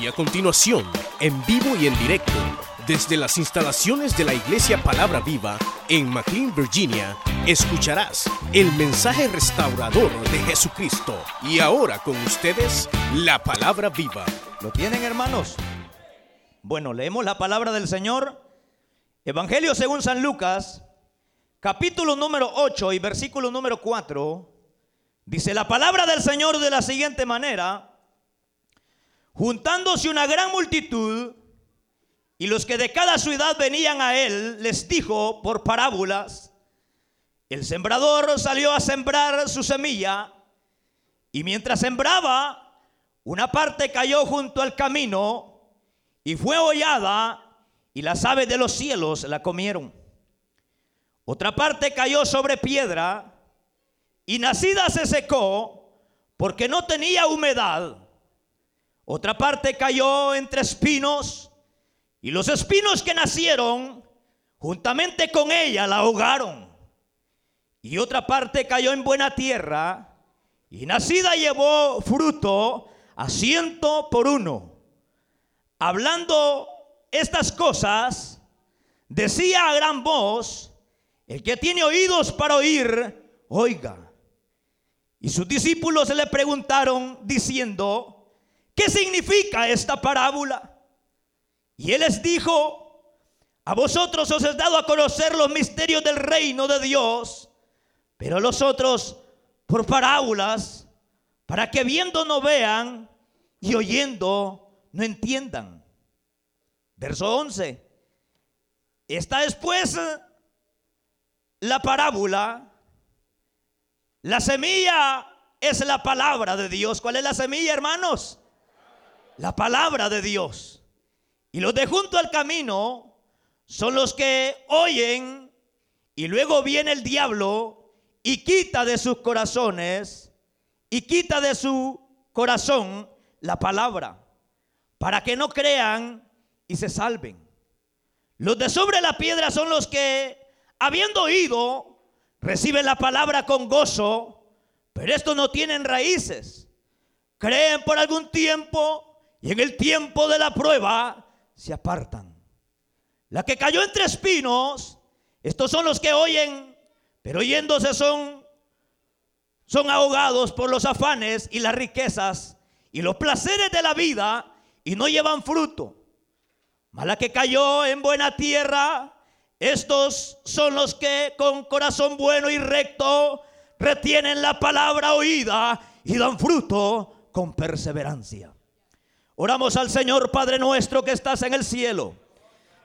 Y a continuación, en vivo y en directo, desde las instalaciones de la Iglesia Palabra Viva en McLean, Virginia, escucharás el mensaje restaurador de Jesucristo. Y ahora con ustedes, la Palabra Viva. ¿Lo tienen, hermanos? Bueno, leemos la palabra del Señor. Evangelio según San Lucas, capítulo número 8 y versículo número 4. Dice la palabra del Señor de la siguiente manera. Juntándose una gran multitud y los que de cada ciudad venían a él, les dijo por parábolas, el sembrador salió a sembrar su semilla y mientras sembraba, una parte cayó junto al camino y fue hollada y las aves de los cielos la comieron. Otra parte cayó sobre piedra y nacida se secó porque no tenía humedad. Otra parte cayó entre espinos y los espinos que nacieron juntamente con ella la ahogaron. Y otra parte cayó en buena tierra y nacida llevó fruto a ciento por uno. Hablando estas cosas, decía a gran voz, el que tiene oídos para oír, oiga. Y sus discípulos le preguntaron diciendo, ¿qué significa esta parábola? Y él les dijo, a vosotros os he dado a conocer los misterios del reino de Dios, pero los otros por parábolas, para que viendo no vean y oyendo no entiendan. Verso 11. Está después la parábola. La semilla es la palabra de Dios. ¿Cuál es la semilla, hermanos? La palabra de Dios. Y los de junto al camino son los que oyen y luego viene el diablo y quita de sus corazones y quita de su corazón la palabra para que no crean y se salven. Los de sobre la piedra son los que, habiendo oído, reciben la palabra con gozo, pero estos no tienen raíces. Creen por algún tiempo y en el tiempo de la prueba se apartan. La que cayó entre espinos, estos son los que oyen, pero oyéndose son son ahogados por los afanes y las riquezas y los placeres de la vida y no llevan fruto. Mala que cayó en buena tierra, estos son los que con corazón bueno y recto retienen la palabra oída y dan fruto con perseverancia. Oramos al Señor Padre nuestro que estás en el cielo.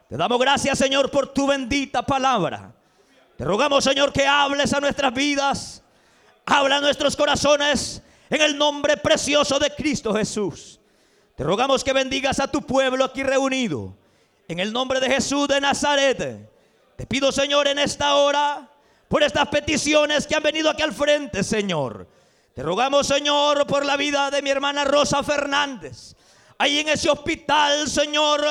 Te damos gracias Señor por tu bendita palabra. Te rogamos Señor que hables a nuestras vidas. Habla a nuestros corazones en el nombre precioso de Cristo Jesús. Te rogamos que bendigas a tu pueblo aquí reunido. En el nombre de Jesús de Nazaret. Te pido Señor en esta hora por estas peticiones que han venido aquí al frente Señor. Te rogamos Señor por la vida de mi hermana Rosa Fernández ahí en ese hospital, Señor,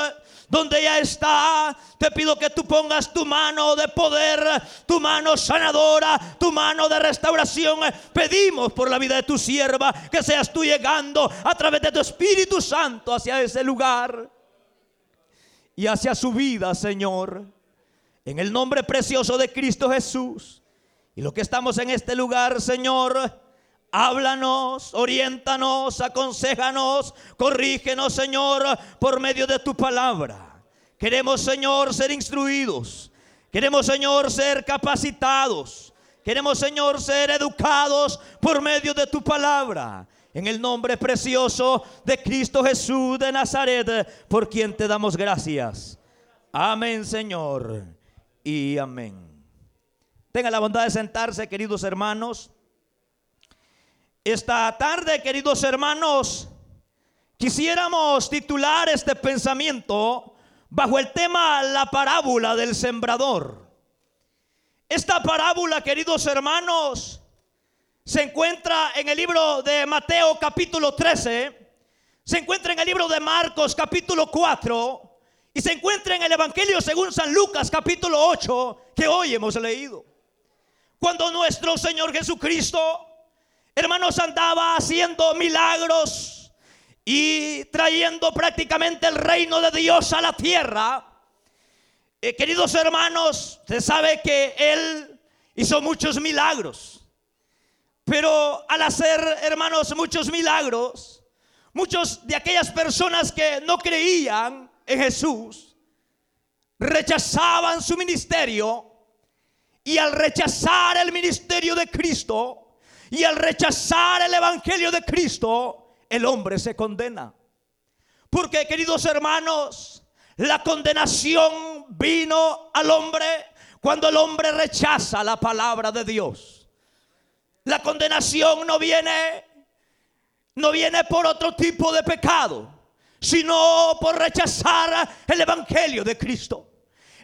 donde ella está, te pido que tú pongas tu mano de poder, tu mano sanadora, tu mano de restauración. Pedimos por la vida de tu sierva que seas tú llegando a través de tu Espíritu Santo hacia ese lugar y hacia su vida, Señor. En el nombre precioso de Cristo Jesús. Y lo que estamos en este lugar, Señor, Háblanos, oriéntanos, aconsejanos, corrígenos, Señor, por medio de tu palabra. Queremos, Señor, ser instruidos. Queremos, Señor, ser capacitados. Queremos, Señor, ser educados por medio de tu palabra. En el nombre precioso de Cristo Jesús de Nazaret, por quien te damos gracias. Amén, Señor. Y amén. Tenga la bondad de sentarse, queridos hermanos. Esta tarde, queridos hermanos, quisiéramos titular este pensamiento bajo el tema La parábola del sembrador. Esta parábola, queridos hermanos, se encuentra en el libro de Mateo capítulo 13, se encuentra en el libro de Marcos capítulo 4 y se encuentra en el Evangelio según San Lucas capítulo 8 que hoy hemos leído. Cuando nuestro Señor Jesucristo hermanos, andaba haciendo milagros y trayendo prácticamente el reino de Dios a la tierra. Eh, queridos hermanos, usted sabe que Él hizo muchos milagros. Pero al hacer, hermanos, muchos milagros, muchos de aquellas personas que no creían en Jesús, rechazaban su ministerio y al rechazar el ministerio de Cristo y al rechazar el evangelio de Cristo, el hombre se condena. Porque, queridos hermanos, la condenación vino al hombre cuando el hombre rechaza la palabra de Dios. La condenación no viene no viene por otro tipo de pecado, sino por rechazar el evangelio de Cristo.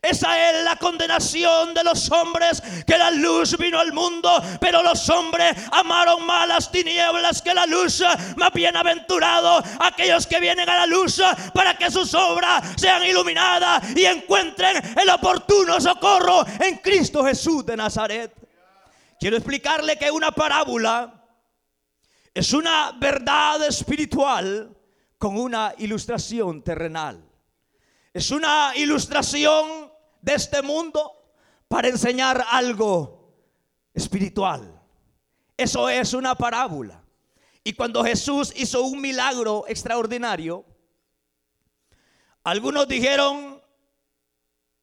Esa es la condenación de los hombres, que la luz vino al mundo, pero los hombres amaron más las tinieblas que la luz. Más bienaventurado aquellos que vienen a la luz para que sus obras sean iluminadas y encuentren el oportuno socorro en Cristo Jesús de Nazaret. Quiero explicarle que una parábola es una verdad espiritual con una ilustración terrenal. Es una ilustración de este mundo para enseñar algo espiritual. Eso es una parábola. Y cuando Jesús hizo un milagro extraordinario, algunos dijeron,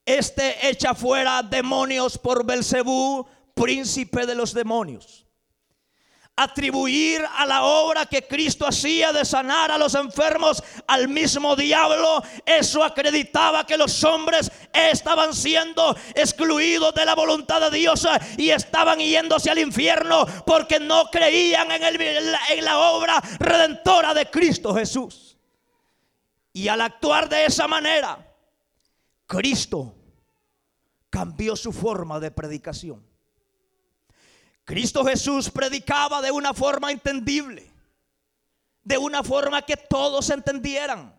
este echa fuera demonios por Belcebú, príncipe de los demonios atribuir a la obra que Cristo hacía de sanar a los enfermos al mismo diablo, eso acreditaba que los hombres estaban siendo excluidos de la voluntad de Dios y estaban yéndose al infierno porque no creían en, en la obra redentora de Cristo Jesús. Y al actuar de esa manera, Cristo cambió su forma de predicación. Cristo Jesús predicaba de una forma entendible, de una forma que todos entendieran.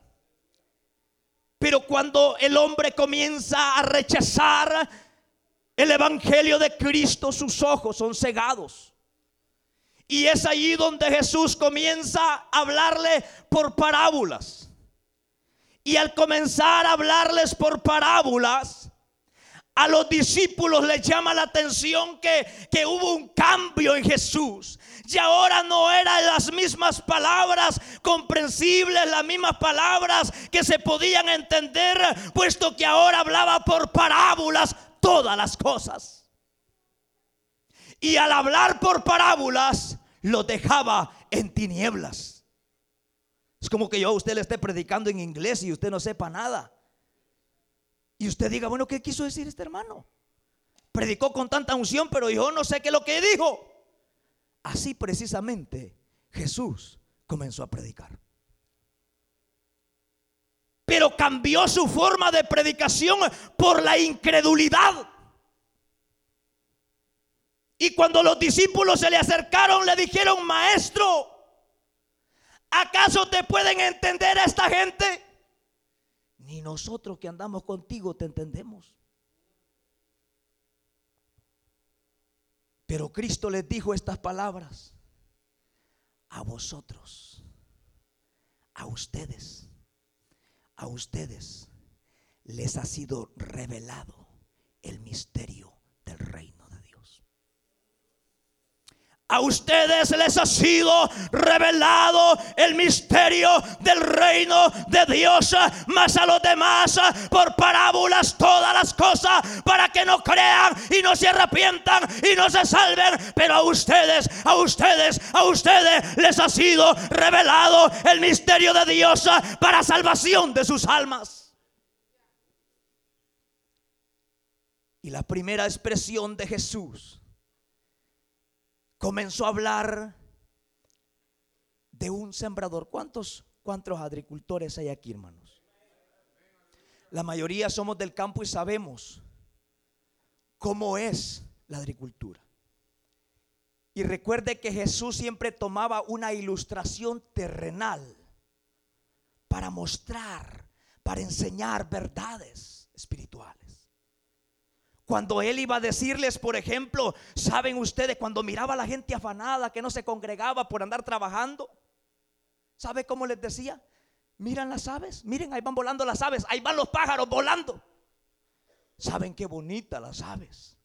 Pero cuando el hombre comienza a rechazar el Evangelio de Cristo, sus ojos son cegados. Y es allí donde Jesús comienza a hablarle por parábolas. Y al comenzar a hablarles por parábolas, a los discípulos les llama la atención que, que, hubo un cambio en Jesús. Y ahora no eran las mismas palabras comprensibles, las mismas palabras que se podían entender, puesto que ahora hablaba por parábolas todas las cosas. Y al hablar por parábolas, lo dejaba en tinieblas. Es como que yo a usted le esté predicando en inglés y usted no sepa nada. Y usted diga, bueno, ¿qué quiso decir este hermano? Predicó con tanta unción, pero yo no sé qué es lo que dijo. Así precisamente Jesús comenzó a predicar. Pero cambió su forma de predicación por la incredulidad. Y cuando los discípulos se le acercaron, le dijeron, maestro, ¿acaso te pueden entender a esta gente? Ni nosotros que andamos contigo te entendemos. Pero Cristo les dijo estas palabras. A vosotros, a ustedes, a ustedes les ha sido revelado el misterio del reino. A ustedes les ha sido revelado el misterio del reino de Dios, más a los demás por parábolas todas las cosas para que no crean y no se arrepientan y no se salven. Pero a ustedes, a ustedes, a ustedes les ha sido revelado el misterio de Dios para salvación de sus almas. Y la primera expresión de Jesús comenzó a hablar de un sembrador. ¿Cuántos, cuántos agricultores hay aquí, hermanos? La mayoría somos del campo y sabemos cómo es la agricultura. Y recuerde que Jesús siempre tomaba una ilustración terrenal para mostrar, para enseñar verdades espirituales. Cuando él iba a decirles, por ejemplo, saben ustedes, cuando miraba a la gente afanada que no se congregaba por andar trabajando, ¿Sabe cómo les decía? Miren las aves, miren, ahí van volando las aves, ahí van los pájaros volando. ¿Saben qué bonitas las aves?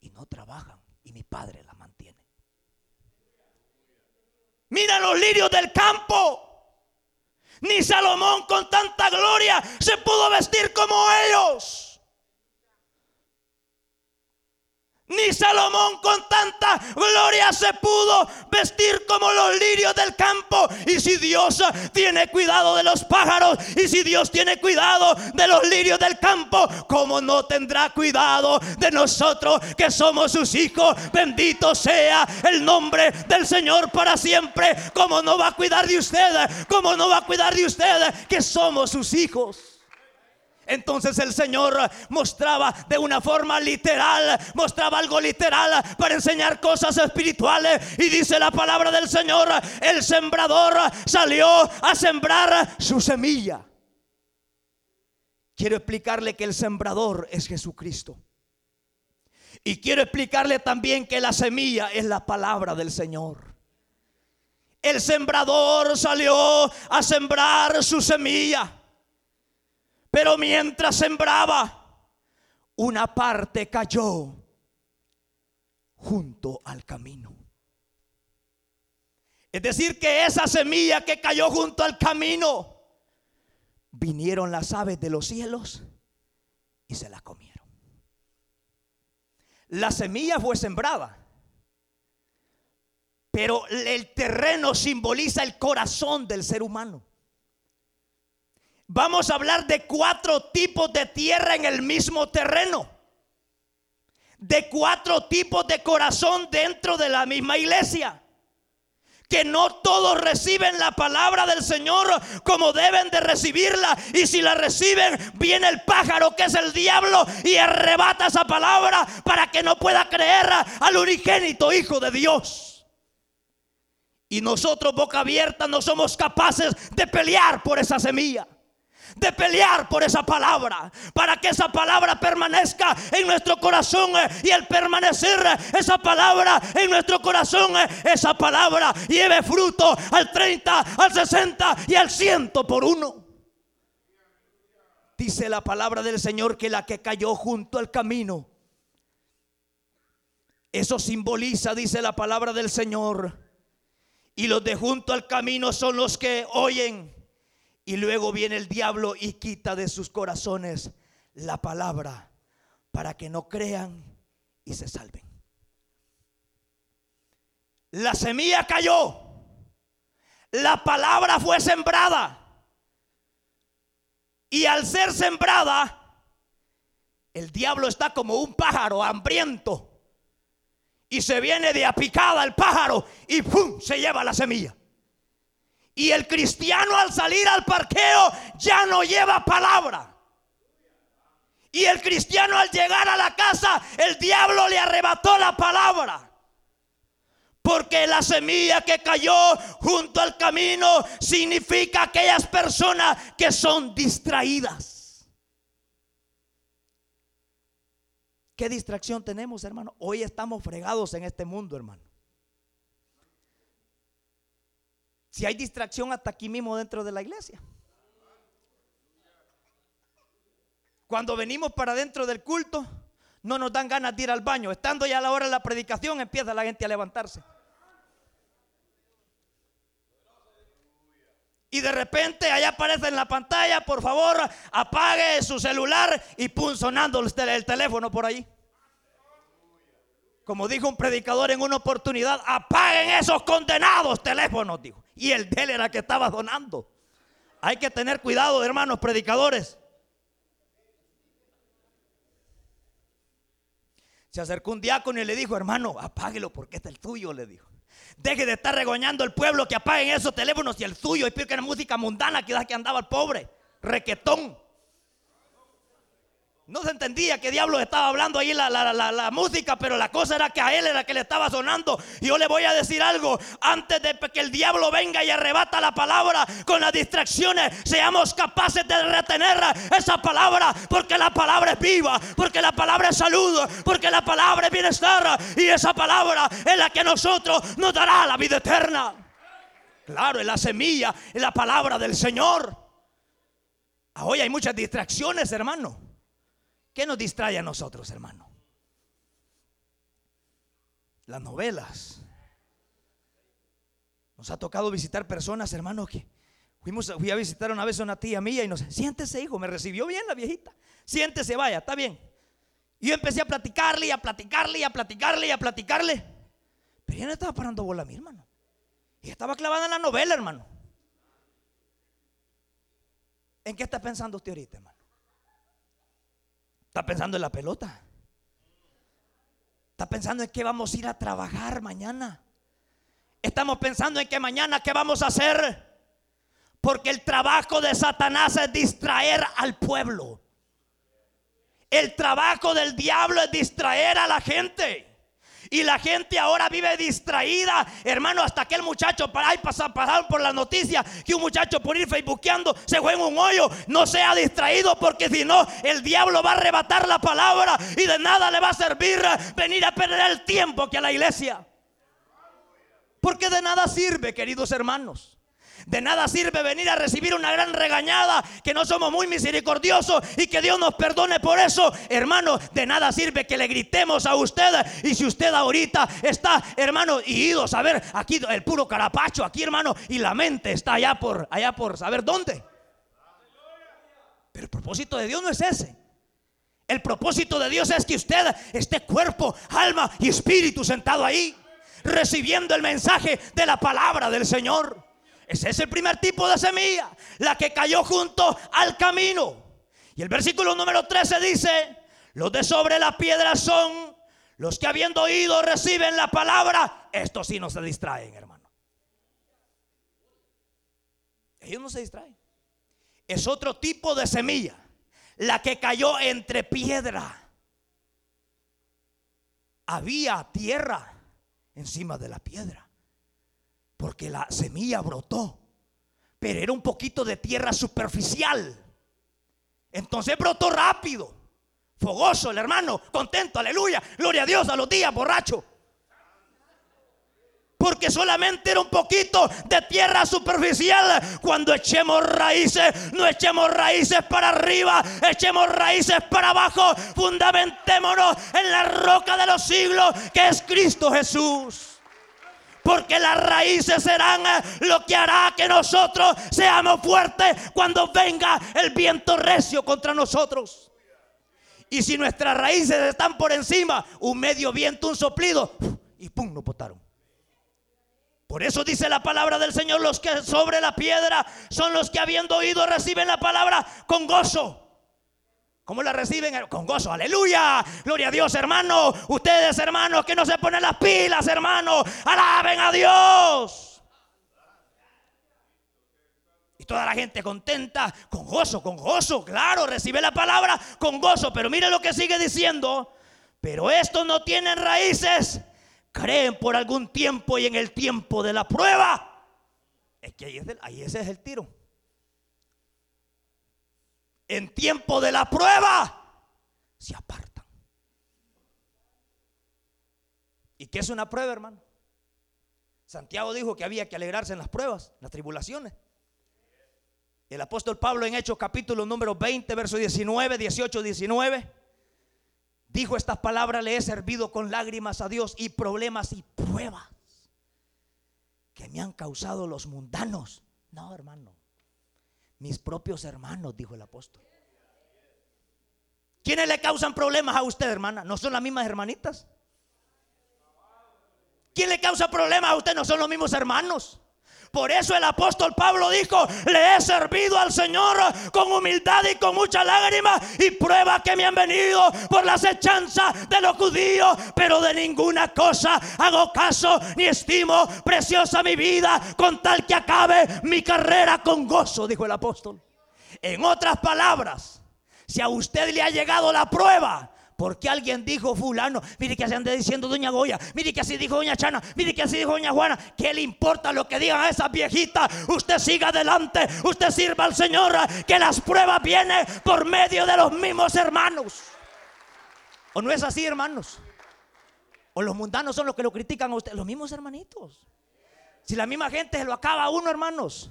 Y no trabajan y mi padre las mantiene. Mira los lirios del campo. Ni Salomón con tanta gloria se pudo vestir como ellos. Ni Salomón con tanta gloria se pudo vestir como los lirios del campo. Y si Dios tiene cuidado de los pájaros, y si Dios tiene cuidado de los lirios del campo, ¿cómo no tendrá cuidado de nosotros que somos sus hijos? Bendito sea el nombre del Señor para siempre. ¿Cómo no va a cuidar de usted? ¿Cómo no va a cuidar de usted que somos sus hijos? Entonces el Señor mostraba de una forma literal, mostraba algo literal para enseñar cosas espirituales. Y dice la palabra del Señor, el sembrador salió a sembrar su semilla. Quiero explicarle que el sembrador es Jesucristo. Y quiero explicarle también que la semilla es la palabra del Señor. El sembrador salió a sembrar su semilla. Pero mientras sembraba, una parte cayó junto al camino. Es decir, que esa semilla que cayó junto al camino, vinieron las aves de los cielos y se la comieron. La semilla fue sembrada, pero el terreno simboliza el corazón del ser humano. Vamos a hablar de cuatro tipos de tierra en el mismo terreno. De cuatro tipos de corazón dentro de la misma iglesia. Que no todos reciben la palabra del Señor como deben de recibirla. Y si la reciben, viene el pájaro que es el diablo y arrebata esa palabra para que no pueda creer al unigénito Hijo de Dios. Y nosotros, boca abierta, no somos capaces de pelear por esa semilla de pelear por esa palabra, para que esa palabra permanezca en nuestro corazón eh, y el permanecer eh, esa palabra en nuestro corazón, eh, esa palabra lleve fruto al 30, al 60 y al 100 por uno. Dice la palabra del Señor que la que cayó junto al camino, eso simboliza, dice la palabra del Señor, y los de junto al camino son los que oyen y luego viene el diablo y quita de sus corazones la palabra para que no crean y se salven. La semilla cayó. La palabra fue sembrada. Y al ser sembrada, el diablo está como un pájaro hambriento. Y se viene de apicada el pájaro y ¡pum! se lleva la semilla. Y el cristiano al salir al parqueo ya no lleva palabra. Y el cristiano al llegar a la casa, el diablo le arrebató la palabra. Porque la semilla que cayó junto al camino significa aquellas personas que son distraídas. ¿Qué distracción tenemos, hermano? Hoy estamos fregados en este mundo, hermano. Si hay distracción hasta aquí mismo dentro de la iglesia. Cuando venimos para dentro del culto, no nos dan ganas de ir al baño. Estando ya a la hora de la predicación, empieza la gente a levantarse. Y de repente allá aparece en la pantalla, por favor, apague su celular y pum, sonando el teléfono por ahí. Como dijo un predicador en una oportunidad, apaguen esos condenados teléfonos, dijo. Y el de él era que estaba donando. Hay que tener cuidado, hermanos predicadores. Se acercó un diácono y le dijo, hermano, apáguelo porque este es el tuyo, le dijo. Deje de estar regoñando al pueblo que apaguen esos teléfonos y el suyo. Y que era música mundana que que andaba el pobre. Requetón. No se entendía qué diablos estaba hablando ahí la, la, música, pero la cosa era que a él era que le estaba sonando. Y yo le voy a decir algo, antes de que el diablo venga y arrebata la palabra con las distracciones, seamos capaces de retener esa palabra, porque la palabra es viva, porque la palabra es salud, porque la palabra es bienestar, y esa palabra es la que nosotros nos dará la vida eterna. Claro, es la semilla, es la palabra del Señor. Ah, hoy hay muchas distracciones, hermano. ¿Qué nos distrae a nosotros, hermano? Las novelas. Nos ha tocado visitar personas, hermano, que fuimos, fui a visitar una vez a una tía mía y nos siéntese, hijo, me recibió bien la viejita. Siéntese, vaya, está bien. Y yo empecé a platicarle y a platicarle y a platicarle y a platicarle. Pero ella no estaba parando bola a mí, hermano. Y estaba clavada en la novela, hermano. ¿En qué está pensando usted ahorita, hermano? ¿Está pensando en la pelota? ¿Está pensando en qué vamos a ir a trabajar mañana? Estamos pensando en que mañana qué vamos a hacer. Porque el trabajo de Satanás es distraer al pueblo. El trabajo del diablo es distraer a la gente. Y la gente ahora vive distraída, hermano, hasta que el muchacho, para ahí pasar, por la noticia, que un muchacho por ir facebookeando se fue en un hoyo, no sea distraído porque si no, el diablo va a arrebatar la palabra y de nada le va a servir venir a perder el tiempo que a la iglesia. Porque de nada sirve, queridos hermanos. De nada sirve venir a recibir una gran regañada, que no somos muy misericordiosos y que Dios nos perdone por eso. Hermano, de nada sirve que le gritemos a usted. Y si usted ahorita está, hermano, ido a saber, aquí el puro carapacho, aquí hermano, y la mente está allá por, allá por saber dónde. Pero el propósito de Dios no es ese. El propósito de Dios es que usted esté cuerpo, alma y espíritu sentado ahí, recibiendo el mensaje de la palabra del Señor. Ese es el primer tipo de semilla, la que cayó junto al camino. Y el versículo número 13 dice, los de sobre la piedra son los que habiendo oído reciben la palabra. Estos sí no se distraen, hermano. Ellos no se distraen. Es otro tipo de semilla, la que cayó entre piedra. Había tierra encima de la piedra. Porque la semilla brotó, pero era un poquito de tierra superficial. Entonces brotó rápido, fogoso el hermano, contento, aleluya, gloria a Dios a los días, borracho. Porque solamente era un poquito de tierra superficial. Cuando echemos raíces, no echemos raíces para arriba, echemos raíces para abajo. Fundamentémonos en la roca de los siglos, que es Cristo Jesús. Porque las raíces serán eh, lo que hará que nosotros seamos fuertes cuando venga el viento recio contra nosotros. Y si nuestras raíces están por encima, un medio viento, un soplido, y pum, nos botaron. Por eso dice la palabra del Señor, los que sobre la piedra son los que habiendo oído reciben la palabra con gozo. ¿Cómo la reciben? Con gozo, aleluya. Gloria a Dios, hermano. Ustedes, hermanos, que no se ponen las pilas, hermano. Alaben a Dios. Y toda la gente contenta, con gozo, con gozo. Claro, recibe la palabra con gozo. Pero mire lo que sigue diciendo. Pero estos no tienen raíces. Creen por algún tiempo y en el tiempo de la prueba. Es que ahí, ahí ese es el tiro en tiempo de la prueba se apartan. ¿Y qué es una prueba, hermano? Santiago dijo que había que alegrarse en las pruebas, en las tribulaciones. El apóstol Pablo en Hechos capítulo número 20, verso 19, 18, 19, dijo estas palabras, le he servido con lágrimas a Dios y problemas y pruebas que me han causado los mundanos. No, hermano. Mis propios hermanos, dijo el apóstol. ¿Quiénes le causan problemas a usted, hermana? ¿No son las mismas hermanitas? ¿Quién le causa problemas a usted? ¿No son los mismos hermanos? Por eso el apóstol Pablo dijo, le he servido al Señor con humildad y con mucha lágrima y prueba que me han venido por la acechanza de los judíos, pero de ninguna cosa hago caso ni estimo preciosa mi vida con tal que acabe mi carrera con gozo, dijo el apóstol. En otras palabras, si a usted le ha llegado la prueba, porque alguien dijo fulano, mire que así anda diciendo doña Goya, mire que así dijo doña Chana, mire que así dijo doña Juana, ¿qué le importa lo que digan a esas viejitas? Usted siga adelante, usted sirva al Señor, que las pruebas vienen por medio de los mismos hermanos. ¿O no es así, hermanos? ¿O los mundanos son los que lo critican a usted? Los mismos hermanitos. Si la misma gente se lo acaba a uno, hermanos.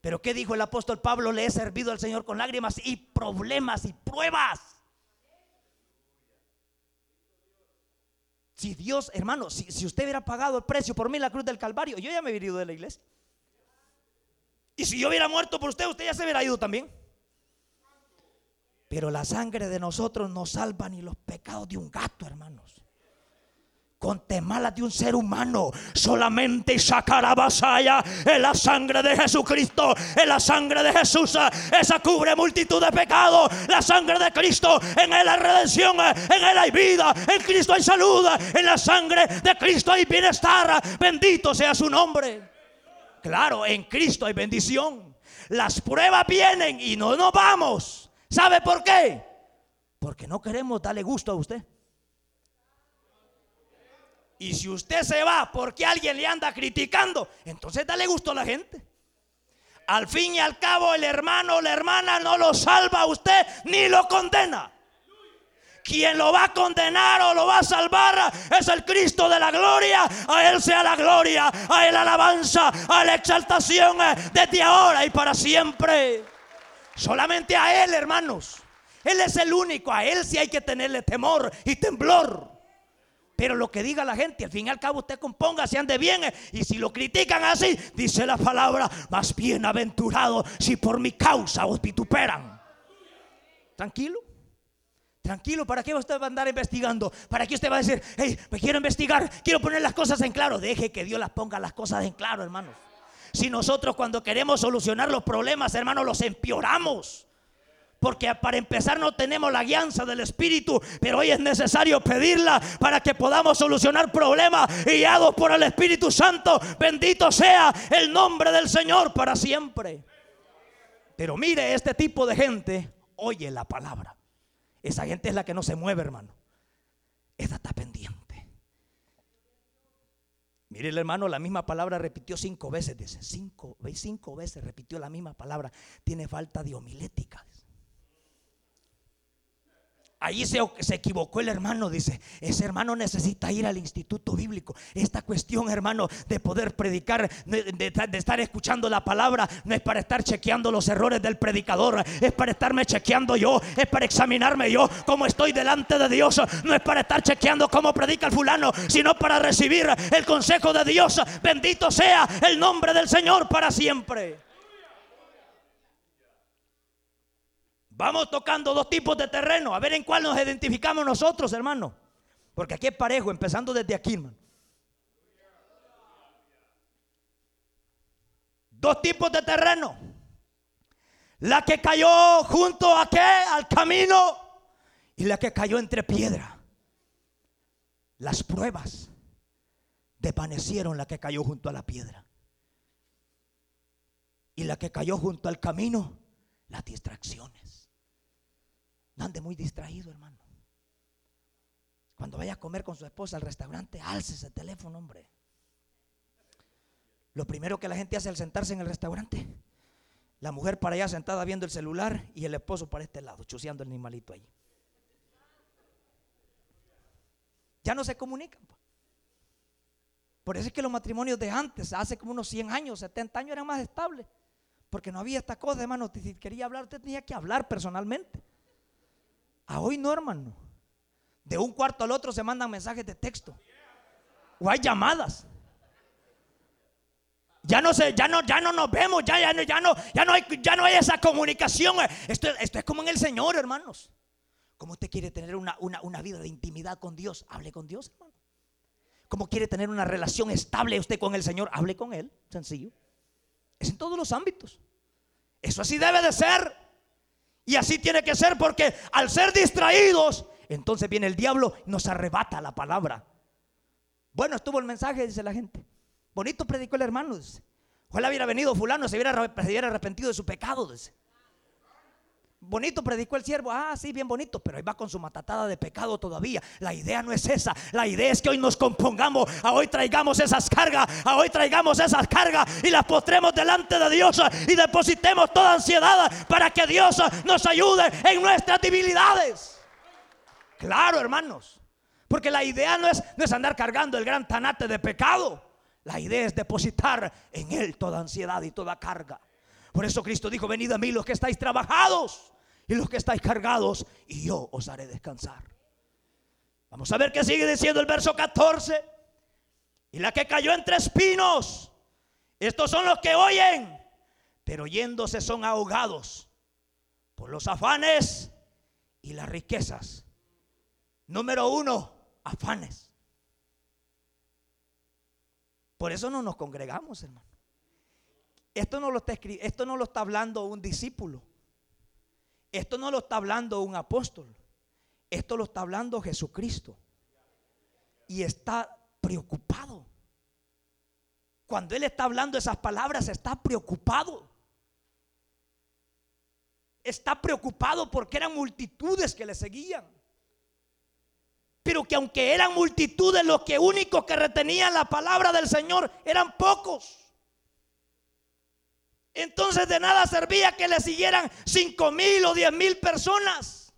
Pero ¿qué dijo el apóstol Pablo? Le he servido al Señor con lágrimas y problemas y pruebas. Si Dios, hermano, si, si usted hubiera pagado el precio por mí en la cruz del Calvario, yo ya me hubiera ido de la iglesia. Y si yo hubiera muerto por usted, usted ya se hubiera ido también. Pero la sangre de nosotros no salva ni los pecados de un gato, hermanos con temalas de un ser humano. Solamente sacará vasalla en la sangre de Jesucristo, en la sangre de Jesús. Esa cubre multitud de pecados. La sangre de Cristo, en él hay redención, en él hay vida, en Cristo hay salud, en la sangre de Cristo hay bienestar. Bendito sea su nombre. Claro, en Cristo hay bendición. Las pruebas vienen y no nos vamos. ¿Sabe por qué? Porque no queremos darle gusto a usted. Y si usted se va porque alguien le anda criticando, entonces dale gusto a la gente. Al fin y al cabo el hermano o la hermana no lo salva a usted ni lo condena. Quien lo va a condenar o lo va a salvar es el Cristo de la gloria. A Él sea la gloria, a Él alabanza, a la exaltación desde ahora y para siempre. Solamente a Él, hermanos. Él es el único. A Él sí hay que tenerle temor y temblor. Pero lo que diga la gente, al fin y al cabo usted componga, se ande bien. Y si lo critican así, dice la palabra, más bienaventurado si por mi causa os vituperan. Tranquilo. Tranquilo, ¿para qué usted va a andar investigando? ¿Para qué usted va a decir, hey, me quiero investigar, quiero poner las cosas en claro? Deje que Dios las ponga las cosas en claro, hermanos. Si nosotros cuando queremos solucionar los problemas, hermanos, los empeoramos. Porque para empezar no tenemos la guianza del Espíritu, pero hoy es necesario pedirla para que podamos solucionar problemas guiados por el Espíritu Santo. Bendito sea el nombre del Señor para siempre. Pero mire, este tipo de gente oye la palabra. Esa gente es la que no se mueve, hermano. Esta está pendiente. Mire el hermano, la misma palabra repitió cinco veces. Dice, cinco, cinco veces repitió la misma palabra. Tiene falta de homilética. Ahí se, equivocó el hermano, dice, ese hermano necesita ir al instituto bíblico. Esta cuestión, hermano, de poder predicar, de, estar escuchando la palabra, no es para estar chequeando los errores del predicador, es para estarme chequeando yo, es para examinarme yo cómo estoy delante de Dios. No es para estar chequeando cómo predica el fulano, sino para recibir el consejo de Dios. Bendito sea el nombre del Señor para siempre. Vamos tocando dos tipos de terreno, a ver en cuál nos identificamos nosotros, hermano. Porque aquí es parejo, empezando desde aquí, hermano. Dos tipos de terreno. La que cayó junto a qué? Al camino. Y la que cayó entre piedra. Las pruebas desvanecieron la que cayó junto a la piedra. Y la que cayó junto al camino, las distracciones. No ande muy distraído, hermano. Cuando vaya a comer con su esposa al restaurante, alce ese teléfono, hombre. Lo primero que la gente hace al sentarse en el restaurante, la mujer para allá sentada viendo el celular y el esposo para este lado, chuceando el animalito ahí. Ya no se comunican. Por eso es que los matrimonios de antes, hace como unos 100 años, 70 años, eran más estables. Porque no había esta cosa, hermano. Si quería hablar, usted tenía que hablar personalmente. A hoy no, hermano. De un cuarto al otro se mandan mensajes de texto. O hay llamadas. Ya no sé, ya no, ya no nos vemos, ya, ya, ya, no, ya no hay, ya no hay esa comunicación. Esto, esto es como en el Señor, hermanos. Como usted quiere tener una, una vida de intimidad con Dios, hable con Dios, hermano. Como quiere tener una relación estable usted con el Señor, hable con Él, sencillo. Es en todos los ámbitos. Eso así debe de ser. Y así tiene que ser porque al ser distraídos, entonces viene el diablo y nos arrebata la palabra. Bueno, estuvo el mensaje, dice la gente. Bonito predicó el hermano. Ojalá hubiera venido fulano, se hubiera, arrepentido de su pecado. Bonito predicó el siervo, ah, sí, bien bonito, pero ahí va con su matatada de pecado todavía. La idea no es esa, la idea es que hoy nos compongamos, a hoy traigamos esas cargas, a hoy traigamos esas cargas y las postremos delante de Dios y depositemos toda ansiedad para que Dios nos ayude en nuestras debilidades. Claro, hermanos, porque la idea no es, no es andar cargando el gran tanate de pecado. La idea es depositar en Él toda ansiedad y toda carga. Por eso Cristo dijo, venid a mí los que estáis trabajados y los que estáis cargados, y yo os haré descansar. Vamos a ver qué sigue diciendo el verso 14. Y la que cayó entre espinos, estos son los que oyen, pero yéndose son ahogados por los afanes y las riquezas. Número uno, afanes. Por eso no nos congregamos, hermano. Esto no lo está, esto no lo está hablando un discípulo. Esto no lo está hablando un apóstol. Esto lo está hablando Jesucristo. Y está preocupado. Cuando Él está hablando esas palabras, está preocupado. Está preocupado porque eran multitudes que le seguían. Pero que aunque eran multitudes, los que únicos que retenían la palabra del Señor eran pocos. Entonces de nada servía que le siguieran cinco mil o diez mil personas.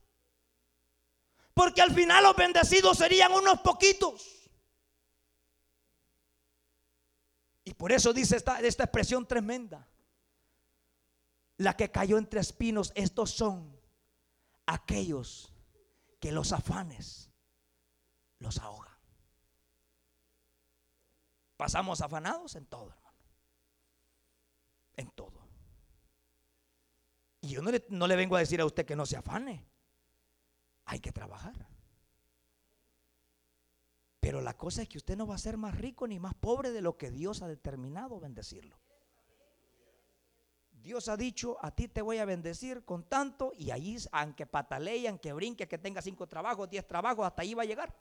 Porque al final los bendecidos serían unos poquitos. Y por eso dice esta, esta expresión tremenda. La que cayó entre espinos, estos son aquellos que los afanes los ahogan. Pasamos afanados en todo. En todo. Y yo no le, no le vengo a decir a usted que no se afane. Hay que trabajar. Pero la cosa es que usted no va a ser más rico ni más pobre de lo que Dios ha determinado bendecirlo. Dios ha dicho, a ti te voy a bendecir con tanto y ahí, aunque patalee, aunque brinque, que tenga cinco trabajos, diez trabajos, hasta ahí va a llegar.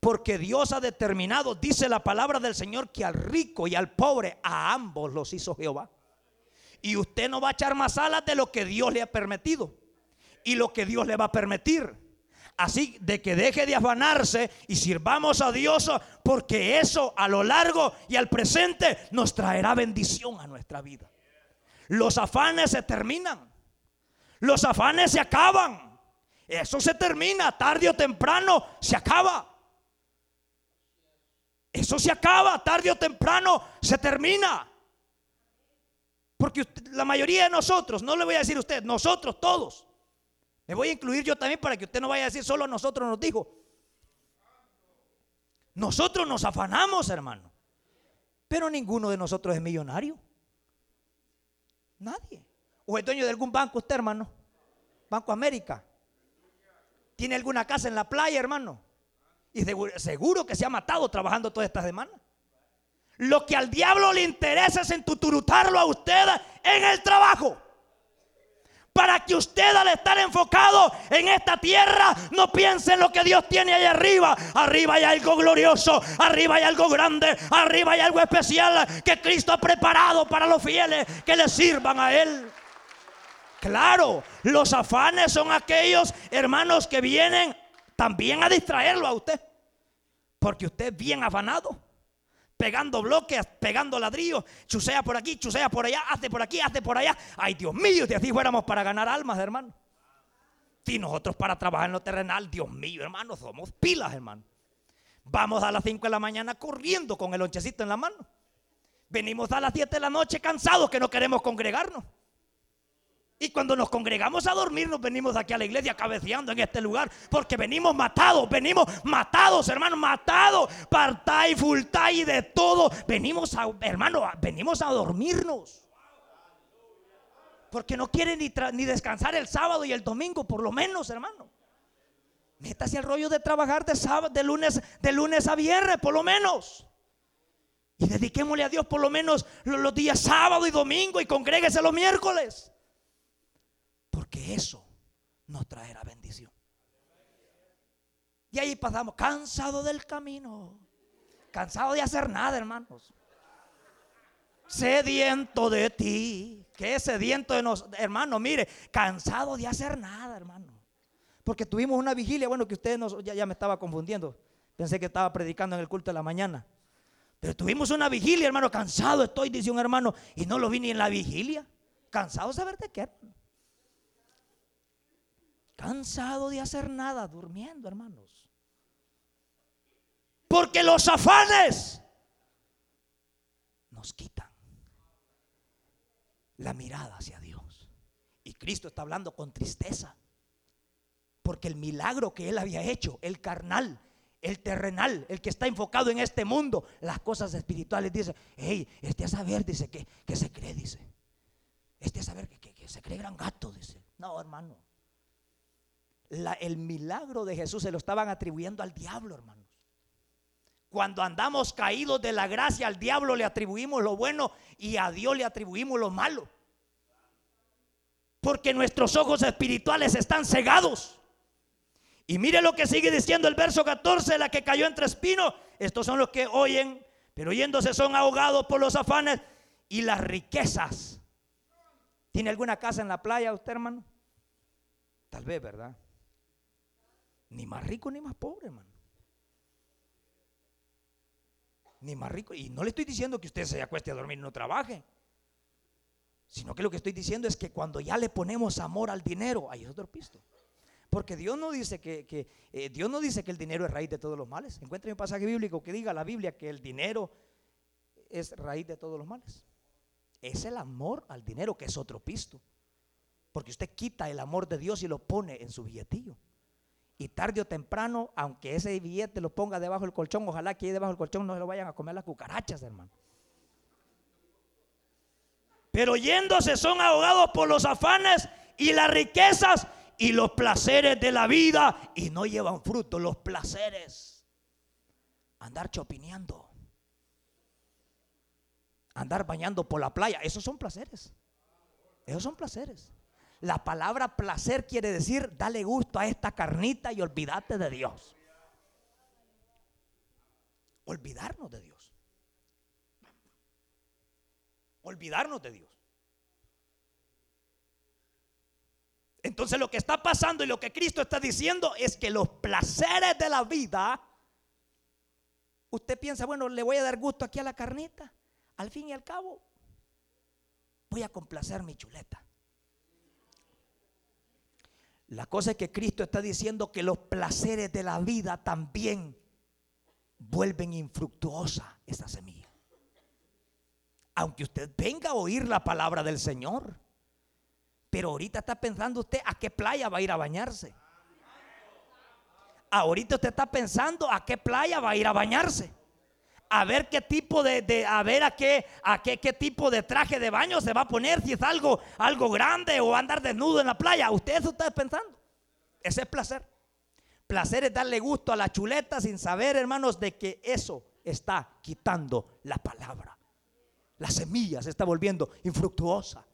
Porque Dios ha determinado, dice la palabra del Señor, que al rico y al pobre, a ambos los hizo Jehová. Y usted no va a echar más alas de lo que Dios le ha permitido y lo que Dios le va a permitir. Así de que deje de afanarse y sirvamos a Dios porque eso a lo largo y al presente nos traerá bendición a nuestra vida. Los afanes se terminan. Los afanes se acaban. Eso se termina, tarde o temprano se acaba. Eso se acaba, tarde o temprano se termina. Porque la mayoría de nosotros, no le voy a decir a usted, nosotros todos, me voy a incluir yo también para que usted no vaya a decir solo a nosotros nos dijo. Nosotros nos afanamos, hermano. Pero ninguno de nosotros es millonario. Nadie. ¿O es dueño de algún banco usted, hermano? Banco América. ¿Tiene alguna casa en la playa, hermano? Y seguro, que se ha matado trabajando todas estas semanas. Lo que al diablo le interesa es entuturutarlo a usted en el trabajo para que usted al estar enfocado en esta tierra no piense en lo que Dios tiene ahí arriba. Arriba hay algo glorioso, arriba hay algo grande, arriba hay algo especial que Cristo ha preparado para los fieles que le sirvan a Él. Claro, los afanes son aquellos hermanos que vienen también a distraerlo a usted, porque usted es bien afanado pegando bloques, pegando ladrillos, chusea por aquí, chusea por allá, hace por aquí, hace por allá. Ay, Dios mío, si así fuéramos para ganar almas, hermano. Si nosotros para trabajar en lo terrenal, Dios mío, hermano, somos pilas, hermano. Vamos a las 5 de la mañana corriendo con el lonchecito en la mano. Venimos a las 7 de la noche cansados que no queremos congregarnos. Y cuando nos congregamos a dormir, nos venimos aquí a la iglesia cabeceando en este lugar. Porque venimos matados, venimos matados, hermano, matados. Partai, fultai, de todo. Venimos a, hermano, venimos a dormirnos. Porque no quieren ni, descansar el sábado y el domingo, por lo menos, hermano. Métase el rollo de trabajar de, sábado, de, lunes, de lunes a viernes, por lo menos. Y dediquémosle a Dios por lo menos los días sábado y domingo y congréguese los miércoles porque eso nos traerá bendición. Y ahí pasamos, cansado del camino, cansado de hacer nada, hermanos. Sediento de ti, que sediento de nosotros, hermano, mire, cansado de hacer nada, hermano. Porque tuvimos una vigilia, bueno, que ustedes ya, ya me estaba confundiendo. Pensé que estaba predicando en el culto de la mañana. Pero tuvimos una vigilia, hermano, cansado estoy, dice un hermano, y no lo vi ni en la vigilia. Cansado de saber de qué, hermano. Cansado de hacer nada, durmiendo, hermanos. Porque los afanes nos quitan la mirada hacia Dios. Y Cristo está hablando con tristeza. Porque el milagro que él había hecho, el carnal, el terrenal, el que está enfocado en este mundo, las cosas espirituales, dice, hey, este a saber, dice, que, que se cree, dice. Este a saber que, que, se cree gran gato, dice. No, hermano. El milagro de Jesús se lo estaban atribuyendo al diablo, hermanos. Cuando andamos caídos de la gracia, al diablo le atribuimos lo bueno y a Dios le atribuimos lo malo. Porque nuestros ojos espirituales están cegados. Y mire lo que sigue diciendo el verso 14, la que cayó entre espinos. Estos son los que oyen, pero oyéndose son ahogados por los afanes y las riquezas. ¿Tiene alguna casa en la playa usted, hermano? Tal vez, ¿verdad? Ni más rico ni más pobre, hermano. Ni más rico. Y no le estoy diciendo que usted se acueste a dormir y no trabaje. Sino que lo que estoy diciendo es que cuando ya le ponemos amor al dinero, ahí es otro pisto. Porque Dios no dice que, eh, Dios no dice que el dinero es raíz de todos los males. Encuentre un pasaje bíblico que diga la Biblia que el dinero es raíz de todos los males. Es el amor al dinero que es otro pisto. Porque usted quita el amor de Dios y lo pone en su billetillo. Y tarde o temprano, aunque ese billete lo ponga debajo del colchón, ojalá que ahí debajo del colchón no se lo vayan a comer las cucarachas, hermano. Pero yéndose son ahogados por los afanes y las riquezas y los placeres de la vida y no llevan fruto. Los placeres. Andar chopineando. Andar bañando por la playa. Esos son placeres. Esos son placeres. La palabra placer quiere decir dale gusto a esta carnita y olvídate de Dios. Olvidarnos de Dios. olvidarnos de Dios. Entonces lo que está pasando y lo que Cristo está diciendo es que los placeres de la vida, usted piensa, bueno, le voy a dar gusto aquí a la carnita. Al fin y al cabo, voy a complacer mi chuleta. La cosa es que Cristo está diciendo que los placeres de la vida también vuelven infructuosa esa semilla aunque usted venga a oír la palabra del Señor. Pero ahorita está pensando usted a qué playa va a ir a bañarse. Ahorita usted está pensando a qué playa va a ir a bañarse. A ver qué tipo de, a ver a qué, a qué, qué tipo de traje de baño se va a poner, si es algo, algo grande o andar desnudo en la playa. Usted eso pensando. Ese es placer. Placer es darle gusto a la chuleta sin saber, hermanos, de que eso está quitando la palabra. La semilla se está volviendo infructuosa.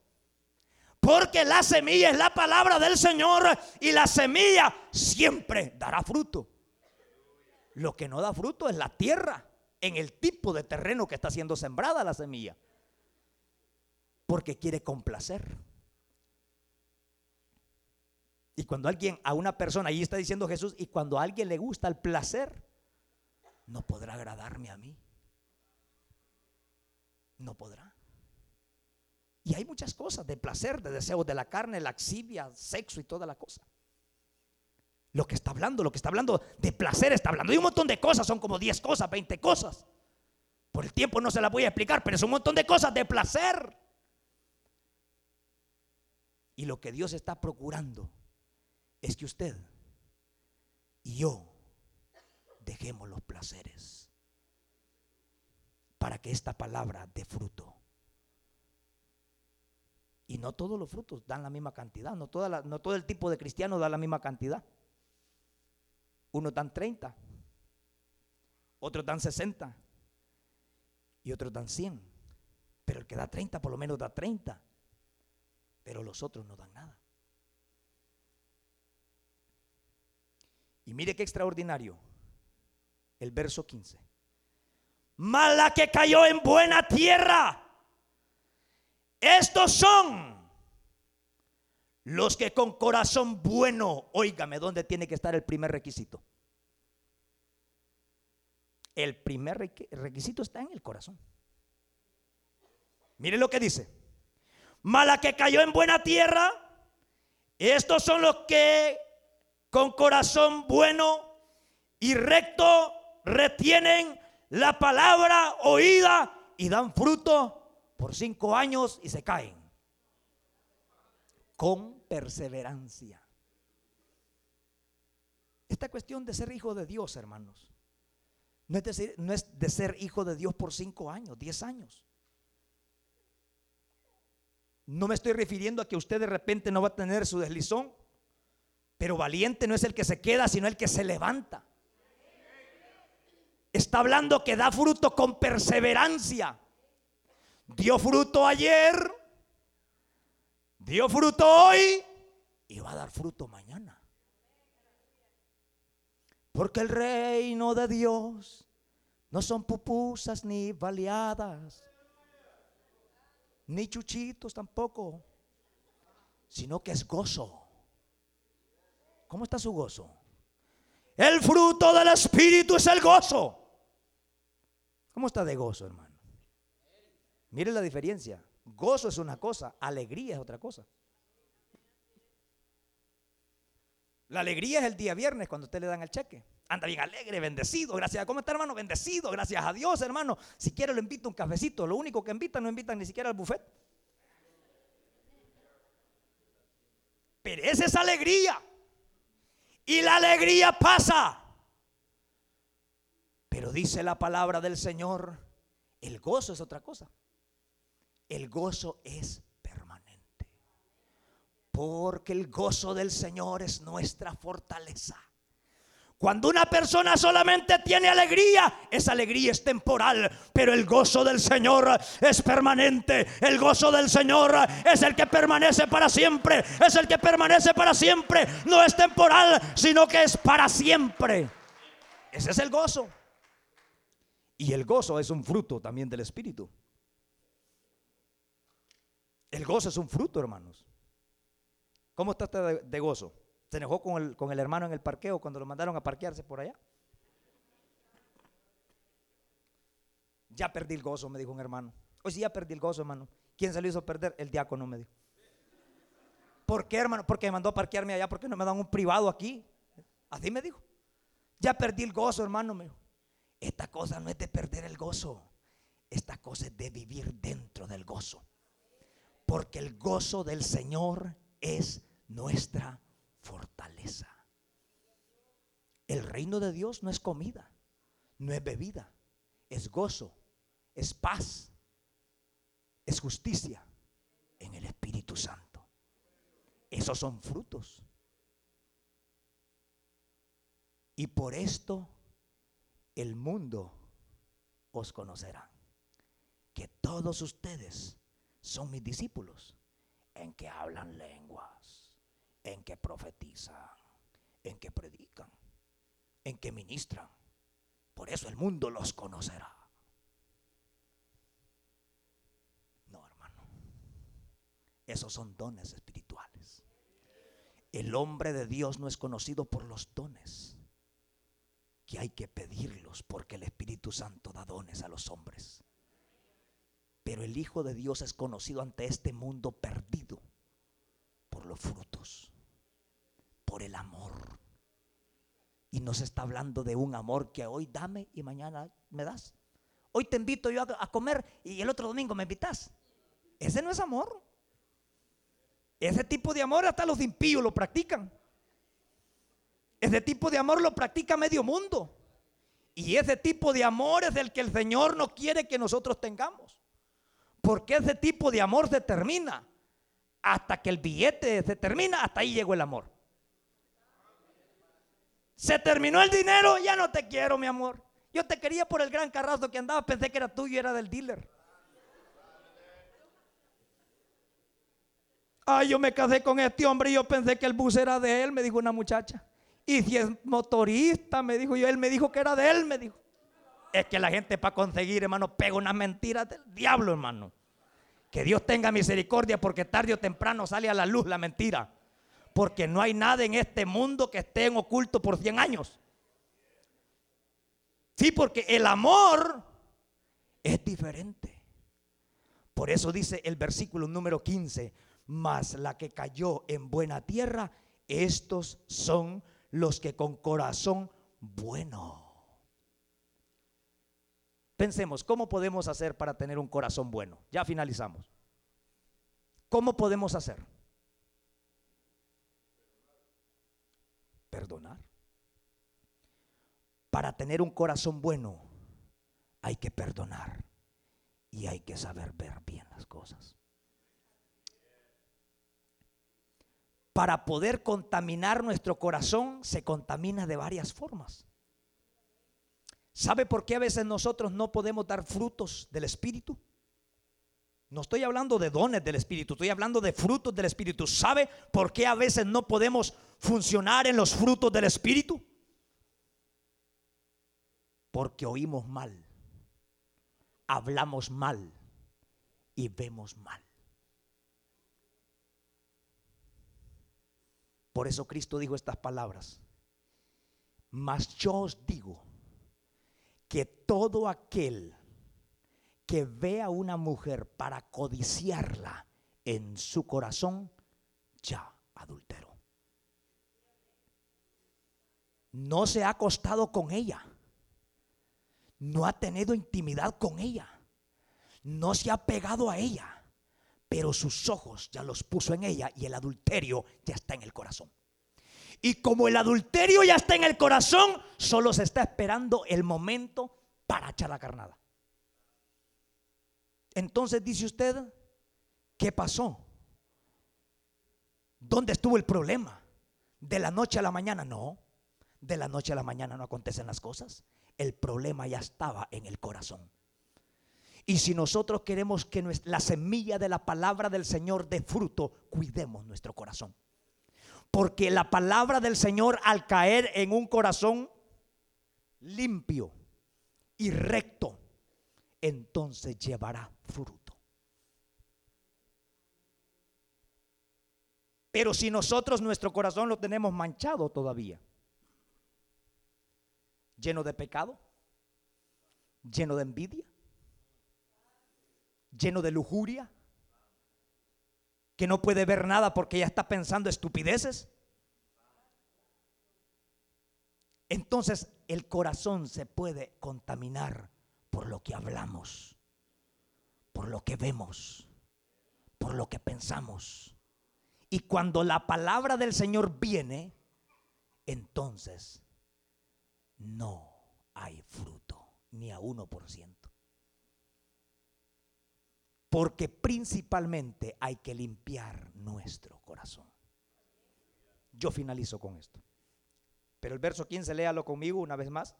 Porque la semilla es la palabra del Señor y la semilla siempre dará fruto. Lo que no da fruto es la tierra, en el tipo de terreno que está siendo sembrada la semilla. Porque quiere complacer. Y cuando alguien, a una persona, ahí está diciendo Jesús, y cuando a alguien le gusta el placer, no podrá agradarme a mí no podrá. Y hay muchas cosas de placer, de deseos de la carne, laxivia, sexo y toda la cosa. Lo que está hablando, lo que está hablando de placer, está hablando de un montón de cosas, son como 10 cosas, 20 cosas. Por el tiempo no se las voy a explicar, pero es un montón de cosas de placer. Y lo que Dios está procurando es que usted y yo dejemos los placeres para que esta palabra dé fruto. Y no todos los frutos dan la misma cantidad, no, todo el tipo de cristiano da la misma cantidad. Unos dan 30, otros dan 60 y otros dan 100. Pero el que da 30 por lo menos da 30, pero los otros no dan nada. Y mire qué extraordinario el verso 15 mala que cayó en buena tierra. Estos son los que con corazón bueno, óigame, ¿dónde tiene que estar el primer requisito? El primer requisito está en el corazón. Mire lo que dice. Mala que cayó en buena tierra. Estos son los que con corazón bueno y recto retienen la palabra oída y dan fruto por cinco años y se caen. Con perseverancia. Esta cuestión de ser hijo de Dios, hermanos, no es, decir, no es de ser hijo de Dios por cinco años, diez años. No me estoy refiriendo a que usted de repente no va a tener su deslizón, pero valiente no es el que se queda, sino el que se levanta. Está hablando que da fruto con perseverancia. Dio fruto ayer, dio fruto hoy y va a dar fruto mañana. Porque el reino de Dios no son pupusas ni baleadas, ni chuchitos tampoco, sino que es gozo. ¿Cómo está su gozo? El fruto del Espíritu es el gozo. ¿Cómo está de gozo, hermano? Mire la diferencia. Gozo es una cosa, alegría es otra cosa. La alegría es el día viernes cuando usted le dan el cheque. Anda bien alegre, bendecido. Gracias. ¿Cómo está, hermano? Bendecido. Gracias a Dios, hermano. Si quiere, lo invito un cafecito. Lo único que invitan, no invitan ni siquiera al buffet. Pero esa es alegría. Y la alegría pasa. Pero dice la palabra del Señor, el gozo es otra cosa. El gozo es permanente. Porque el gozo del Señor es nuestra fortaleza. Cuando una persona solamente tiene alegría, esa alegría es temporal, pero el gozo del Señor es permanente. El gozo del Señor es el que permanece para siempre. Es el que permanece para siempre. No es temporal, sino que es para siempre. Ese es el gozo. Y el gozo es un fruto también del Espíritu. El gozo es un fruto, hermanos. ¿Cómo está usted de, gozo? ¿Se enojó con el, con el hermano en el parqueo cuando lo mandaron a parquearse por allá? Ya perdí el gozo, me dijo un hermano. Hoy sí ya perdí el gozo, hermano. ¿Quién se lo hizo perder? El diácono me dijo. ¿Por qué, hermano? Porque me mandó a parquearme allá, porque no me dan un privado aquí. Así me dijo. Ya perdí el gozo, hermano. Esta cosa no es de perder el gozo. Esta cosa es de vivir dentro del gozo. Porque el gozo del Señor es nuestra fortaleza. El reino de Dios no es comida, no es bebida, es gozo, es paz, es justicia en el Espíritu Santo. Esos son frutos. Y por esto el mundo os conocerá. Que todos ustedes son mis discípulos en que hablan lenguas, en que profetizan, en que predican, en que ministran. Por eso el mundo los conocerá. No, hermano. Esos son dones espirituales. El hombre de Dios no es conocido por los dones que hay que pedirlos porque el Espíritu Santo da dones a los hombres. Pero el Hijo de Dios es conocido ante este mundo perdido por los frutos, por el amor. Y nos está hablando de un amor que hoy dame y mañana me das. Hoy te invito yo a, comer y el otro domingo me invitas. Ese no es amor. Ese tipo de amor hasta los impíos lo practican. Ese tipo de amor lo practica medio mundo. Y ese tipo de amor es el que el Señor no quiere que nosotros tengamos. Porque ese tipo de amor se termina. Hasta que el billete se termina, hasta ahí llegó el amor. Se terminó el dinero, ya no te quiero, mi amor. Yo te quería por el gran carrazo que andaba, pensé que era tuyo y era del dealer. Ay, yo me casé con este hombre y yo pensé que el bus era de él, me dijo una muchacha. Y si es motorista, me dijo yo, él me dijo que era de él, me dijo. Es que la gente para conseguir, hermano, pega unas mentiras del diablo, hermano. Que Dios tenga misericordia porque tarde o temprano sale a la luz la mentira. Porque no hay nada en este mundo que esté en oculto por 100 años. Sí, porque el amor es diferente. Por eso dice el versículo número 15, mas la que cayó en buena tierra, estos son los que con corazón bueno Pensemos, ¿cómo podemos hacer para tener un corazón bueno? Ya finalizamos. ¿Cómo podemos hacer? Perdonar. Para tener un corazón bueno hay que perdonar y hay que saber ver bien las cosas. Para poder contaminar nuestro corazón se contamina de varias formas. ¿Sabe por qué a veces nosotros no podemos dar frutos del Espíritu? No estoy hablando de dones del Espíritu, estoy hablando de frutos del Espíritu. ¿Sabe por qué a veces no podemos funcionar en los frutos del Espíritu? Porque oímos mal, hablamos mal y vemos mal. Por eso Cristo dijo estas palabras. Mas yo os digo que todo aquel que ve a una mujer para codiciarla en su corazón, ya adulteró. No se ha acostado con ella. No ha tenido intimidad con ella. No se ha pegado a ella. Pero sus ojos ya los puso en ella y el adulterio ya está en el corazón. Y como el adulterio ya está en el corazón, solo se está esperando el momento para echar la carnada. Entonces dice usted, ¿qué pasó? ¿Dónde estuvo el problema? ¿De la noche a la mañana? No, de la noche a la mañana no acontecen las cosas. El problema ya estaba en el corazón. Y si nosotros queremos que la semilla de la palabra del Señor dé fruto, cuidemos nuestro corazón. Porque la palabra del Señor al caer en un corazón limpio y recto, entonces llevará fruto. Pero si nosotros nuestro corazón lo tenemos manchado todavía, lleno de pecado, lleno de envidia, lleno de lujuria, que no puede ver nada porque ya está pensando estupideces. Entonces el corazón se puede contaminar por lo que hablamos, por lo que vemos, por lo que pensamos. Y cuando la palabra del Señor viene, entonces no hay fruto, ni a 1% porque principalmente hay que limpiar nuestro corazón. Yo finalizo con esto. Pero el verso 15, léalo conmigo una vez más.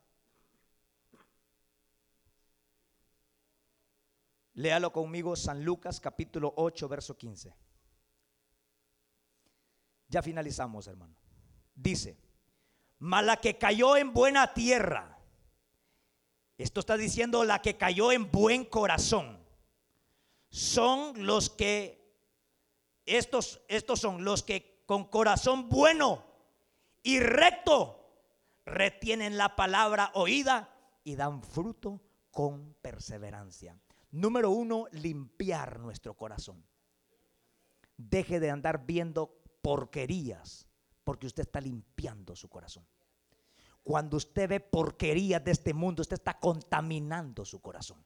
Léalo conmigo San Lucas capítulo 8, verso 15. Ya finalizamos, hermano. Dice, mala que cayó en buena tierra. Esto está diciendo la que cayó en buen corazón son los que, estos, estos son los que con corazón bueno y recto retienen la palabra oída y dan fruto con perseverancia. Número uno, limpiar nuestro corazón. Deje de andar viendo porquerías porque usted está limpiando su corazón. Cuando usted ve porquerías de este mundo, usted está contaminando su corazón.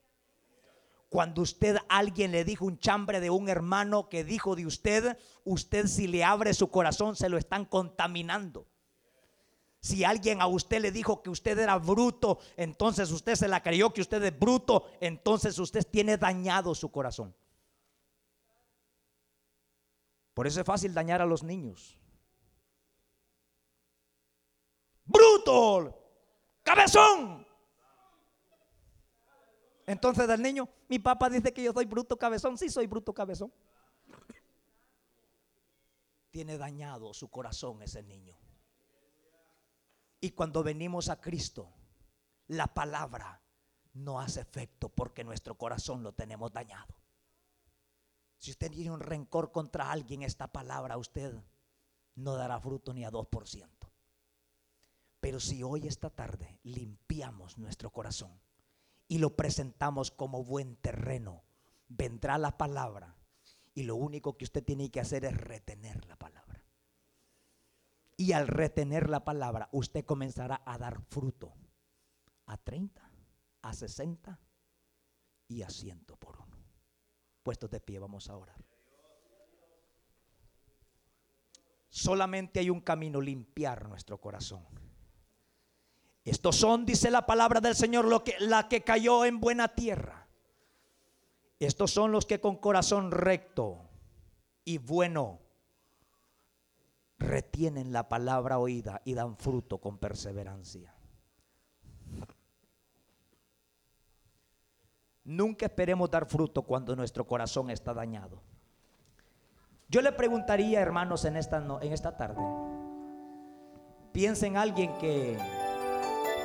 Cuando usted alguien le dijo un chambre de un hermano que dijo de usted, usted si le abre su corazón se lo están contaminando. Si alguien a usted le dijo que usted era bruto, entonces usted se la creyó que usted es bruto, entonces usted tiene dañado su corazón. Por eso es fácil dañar a los niños. Bruto, cabezón, entonces del niño, mi papá dice que yo soy bruto cabezón. Sí, soy bruto cabezón. Tiene dañado su corazón ese niño. Y cuando venimos a Cristo, la palabra no hace efecto porque nuestro corazón lo tenemos dañado. Si usted tiene un rencor contra alguien, esta palabra a usted no dará fruto ni a 2%. Pero si hoy, esta tarde, limpiamos nuestro corazón, y lo presentamos como buen terreno, vendrá la palabra y lo único que usted tiene que hacer es retener la palabra. Y al retener la palabra, usted comenzará a dar fruto a 30, a 60 y a ciento por uno. Puestos de pie, vamos a orar. Solamente hay un camino, limpiar nuestro corazón. Estos son, dice la palabra del Señor, lo que, la que cayó en buena tierra. Estos son los que con corazón recto y bueno retienen la palabra oída y dan fruto con perseverancia. Nunca esperemos dar fruto cuando nuestro corazón está dañado. Yo le preguntaría, hermanos, en esta, en esta tarde, piensen en alguien que,